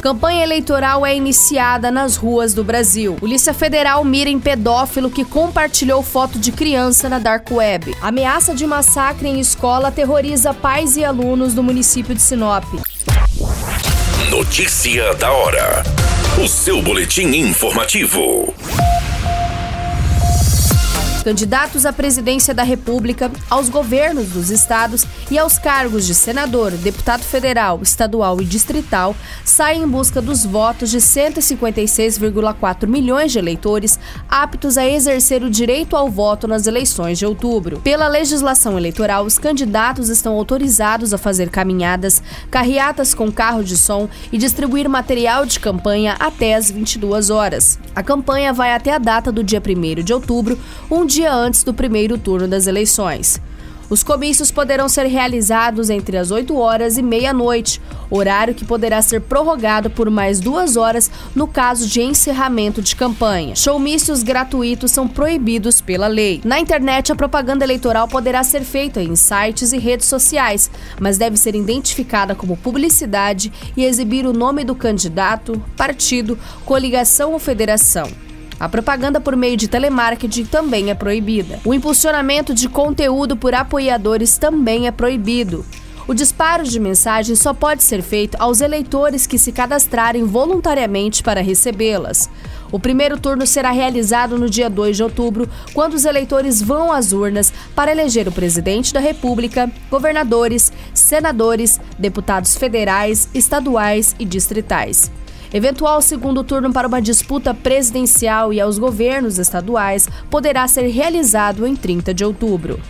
Campanha eleitoral é iniciada nas ruas do Brasil. Polícia Federal mira em pedófilo que compartilhou foto de criança na Dark Web. Ameaça de massacre em escola aterroriza pais e alunos do município de Sinop. Notícia da hora. O seu boletim informativo. Candidatos à presidência da República, aos governos dos estados e aos cargos de senador, deputado federal, estadual e distrital saem em busca dos votos de 156,4 milhões de eleitores aptos a exercer o direito ao voto nas eleições de outubro. Pela legislação eleitoral, os candidatos estão autorizados a fazer caminhadas, carreatas com carro de som e distribuir material de campanha até as 22 horas. A campanha vai até a data do dia 1 de outubro, um dia antes do primeiro turno das eleições. Os comícios poderão ser realizados entre as 8 horas e meia-noite, horário que poderá ser prorrogado por mais duas horas no caso de encerramento de campanha. Showmícios gratuitos são proibidos pela lei. Na internet, a propaganda eleitoral poderá ser feita em sites e redes sociais, mas deve ser identificada como publicidade e exibir o nome do candidato, partido, coligação ou federação. A propaganda por meio de telemarketing também é proibida. O impulsionamento de conteúdo por apoiadores também é proibido. O disparo de mensagens só pode ser feito aos eleitores que se cadastrarem voluntariamente para recebê-las. O primeiro turno será realizado no dia 2 de outubro, quando os eleitores vão às urnas para eleger o presidente da República, governadores, senadores, deputados federais, estaduais e distritais. Eventual segundo turno para uma disputa presidencial e aos governos estaduais poderá ser realizado em 30 de outubro.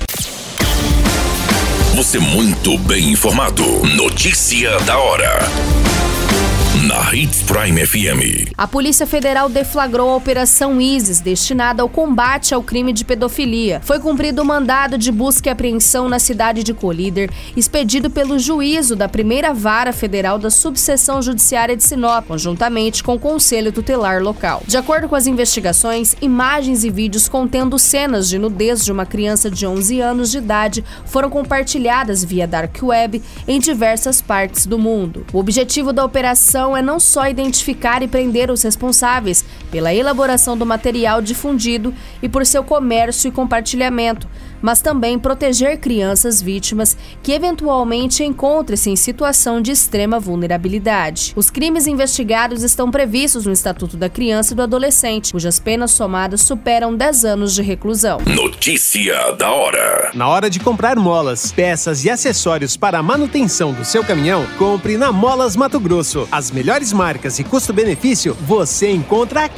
Você muito bem informado. Notícia da hora na Hits Prime FM. A Polícia Federal deflagrou a Operação ISIS, destinada ao combate ao crime de pedofilia. Foi cumprido o mandado de busca e apreensão na cidade de Colíder, expedido pelo juízo da primeira vara federal da subseção judiciária de Sinop, conjuntamente com o Conselho Tutelar local. De acordo com as investigações, imagens e vídeos contendo cenas de nudez de uma criança de 11 anos de idade foram compartilhadas via Dark Web em diversas partes do mundo. O objetivo da operação é não só identificar e prender os responsáveis pela elaboração do material difundido e por seu comércio e compartilhamento, mas também proteger crianças vítimas que eventualmente encontrem-se em situação de extrema vulnerabilidade. Os crimes investigados estão previstos no Estatuto da Criança e do Adolescente, cujas penas somadas superam 10 anos de reclusão. Notícia da hora. Na hora de comprar molas, peças e acessórios para a manutenção do seu caminhão, compre na Molas Mato Grosso. As melhores marcas e custo-benefício você encontra aqui.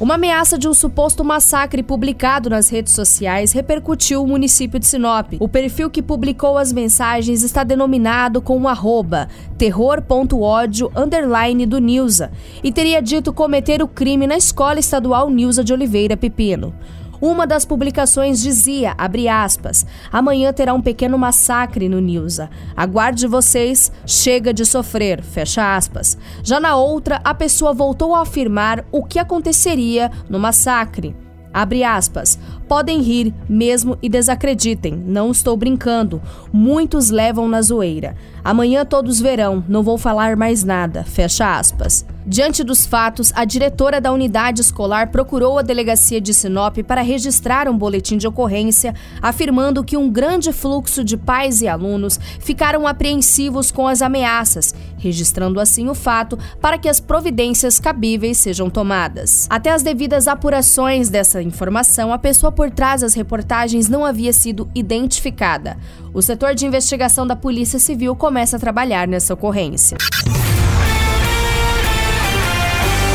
Uma ameaça de um suposto massacre publicado nas redes sociais repercutiu o município de Sinop. O perfil que publicou as mensagens está denominado com o arroba terror.ódio underline do Nilza e teria dito cometer o crime na escola estadual Nilza de Oliveira Pepino. Uma das publicações dizia, abre aspas, amanhã terá um pequeno massacre no Nilza. Aguarde vocês, chega de sofrer, fecha aspas. Já na outra, a pessoa voltou a afirmar o que aconteceria no massacre. Abre aspas. Podem rir mesmo e desacreditem, não estou brincando. Muitos levam na zoeira. Amanhã todos verão, não vou falar mais nada. Fecha aspas. Diante dos fatos, a diretora da unidade escolar procurou a delegacia de Sinop para registrar um boletim de ocorrência, afirmando que um grande fluxo de pais e alunos ficaram apreensivos com as ameaças, registrando assim o fato para que as providências cabíveis sejam tomadas. Até as devidas apurações dessa informação, a pessoa por trás das reportagens não havia sido identificada. O setor de investigação da Polícia Civil começa a trabalhar nessa ocorrência.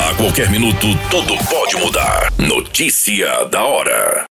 A qualquer minuto, tudo pode mudar. Notícia da hora.